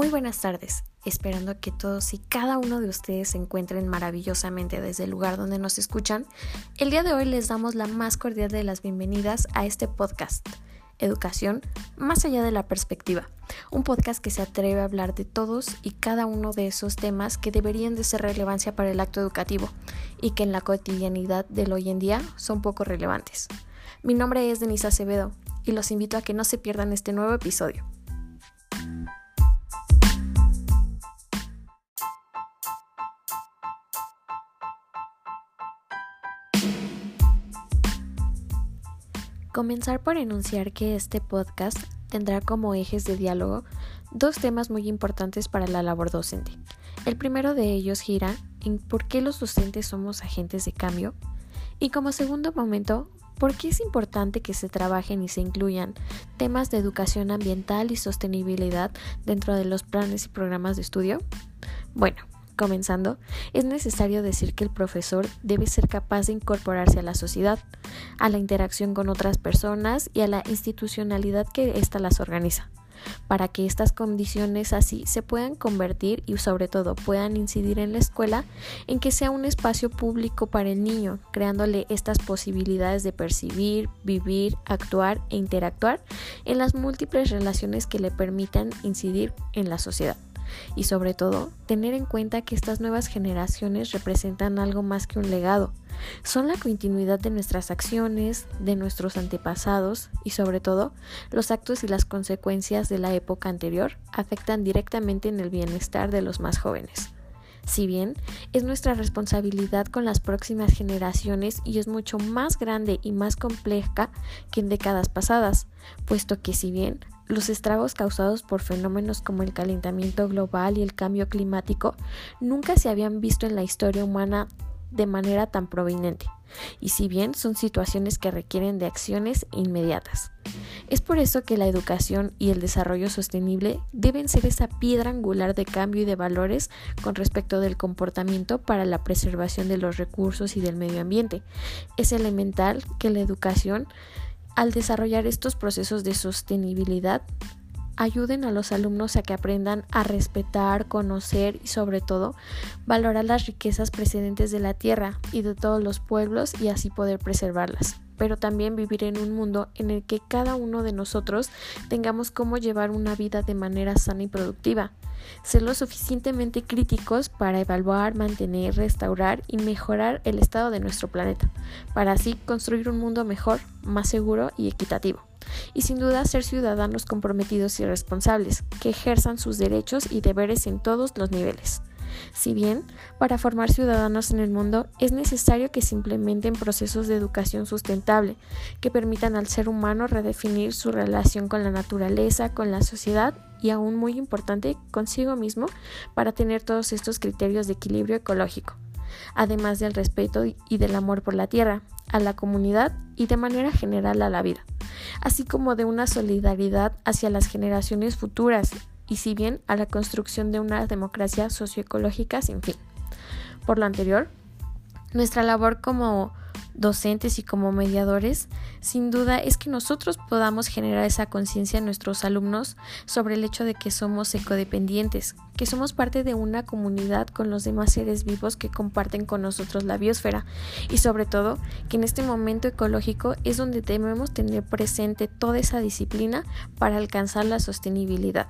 Muy buenas tardes, esperando que todos y cada uno de ustedes se encuentren maravillosamente desde el lugar donde nos escuchan. El día de hoy les damos la más cordial de las bienvenidas a este podcast, Educación más allá de la perspectiva, un podcast que se atreve a hablar de todos y cada uno de esos temas que deberían de ser relevancia para el acto educativo y que en la cotidianidad del hoy en día son poco relevantes. Mi nombre es Denise Acevedo y los invito a que no se pierdan este nuevo episodio. Comenzar por enunciar que este podcast tendrá como ejes de diálogo dos temas muy importantes para la labor docente. El primero de ellos gira en por qué los docentes somos agentes de cambio y como segundo momento, por qué es importante que se trabajen y se incluyan temas de educación ambiental y sostenibilidad dentro de los planes y programas de estudio. Bueno, Comenzando, es necesario decir que el profesor debe ser capaz de incorporarse a la sociedad, a la interacción con otras personas y a la institucionalidad que ésta las organiza, para que estas condiciones así se puedan convertir y sobre todo puedan incidir en la escuela en que sea un espacio público para el niño, creándole estas posibilidades de percibir, vivir, actuar e interactuar en las múltiples relaciones que le permitan incidir en la sociedad y sobre todo tener en cuenta que estas nuevas generaciones representan algo más que un legado. Son la continuidad de nuestras acciones, de nuestros antepasados y sobre todo los actos y las consecuencias de la época anterior afectan directamente en el bienestar de los más jóvenes. Si bien es nuestra responsabilidad con las próximas generaciones y es mucho más grande y más compleja que en décadas pasadas, puesto que si bien los estragos causados por fenómenos como el calentamiento global y el cambio climático nunca se habían visto en la historia humana de manera tan prominente, y si bien son situaciones que requieren de acciones inmediatas. Es por eso que la educación y el desarrollo sostenible deben ser esa piedra angular de cambio y de valores con respecto del comportamiento para la preservación de los recursos y del medio ambiente. Es elemental que la educación al desarrollar estos procesos de sostenibilidad, ayuden a los alumnos a que aprendan a respetar, conocer y sobre todo valorar las riquezas precedentes de la tierra y de todos los pueblos y así poder preservarlas pero también vivir en un mundo en el que cada uno de nosotros tengamos cómo llevar una vida de manera sana y productiva. Ser lo suficientemente críticos para evaluar, mantener, restaurar y mejorar el estado de nuestro planeta, para así construir un mundo mejor, más seguro y equitativo. Y sin duda ser ciudadanos comprometidos y responsables, que ejerzan sus derechos y deberes en todos los niveles. Si bien, para formar ciudadanos en el mundo es necesario que se implementen procesos de educación sustentable que permitan al ser humano redefinir su relación con la naturaleza, con la sociedad y aún muy importante consigo mismo para tener todos estos criterios de equilibrio ecológico, además del respeto y del amor por la tierra, a la comunidad y de manera general a la vida, así como de una solidaridad hacia las generaciones futuras y si bien a la construcción de una democracia socioecológica sin fin. Por lo anterior, nuestra labor como docentes y como mediadores, sin duda es que nosotros podamos generar esa conciencia en nuestros alumnos sobre el hecho de que somos ecodependientes, que somos parte de una comunidad con los demás seres vivos que comparten con nosotros la biosfera y sobre todo que en este momento ecológico es donde debemos tener presente toda esa disciplina para alcanzar la sostenibilidad.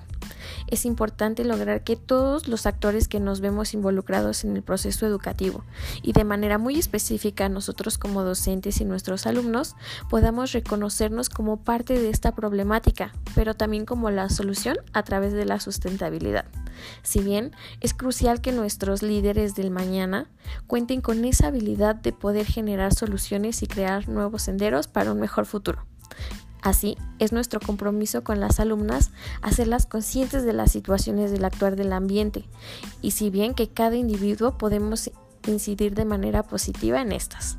Es importante lograr que todos los actores que nos vemos involucrados en el proceso educativo y de manera muy específica nosotros como docentes y nuestros alumnos podamos reconocernos como parte de esta problemática, pero también como la solución a través de la sustentabilidad. Si bien es crucial que nuestros líderes del mañana cuenten con esa habilidad de poder generar soluciones y crear nuevos senderos para un mejor futuro. Así, es nuestro compromiso con las alumnas hacerlas conscientes de las situaciones del actuar del ambiente y si bien que cada individuo podemos incidir de manera positiva en estas.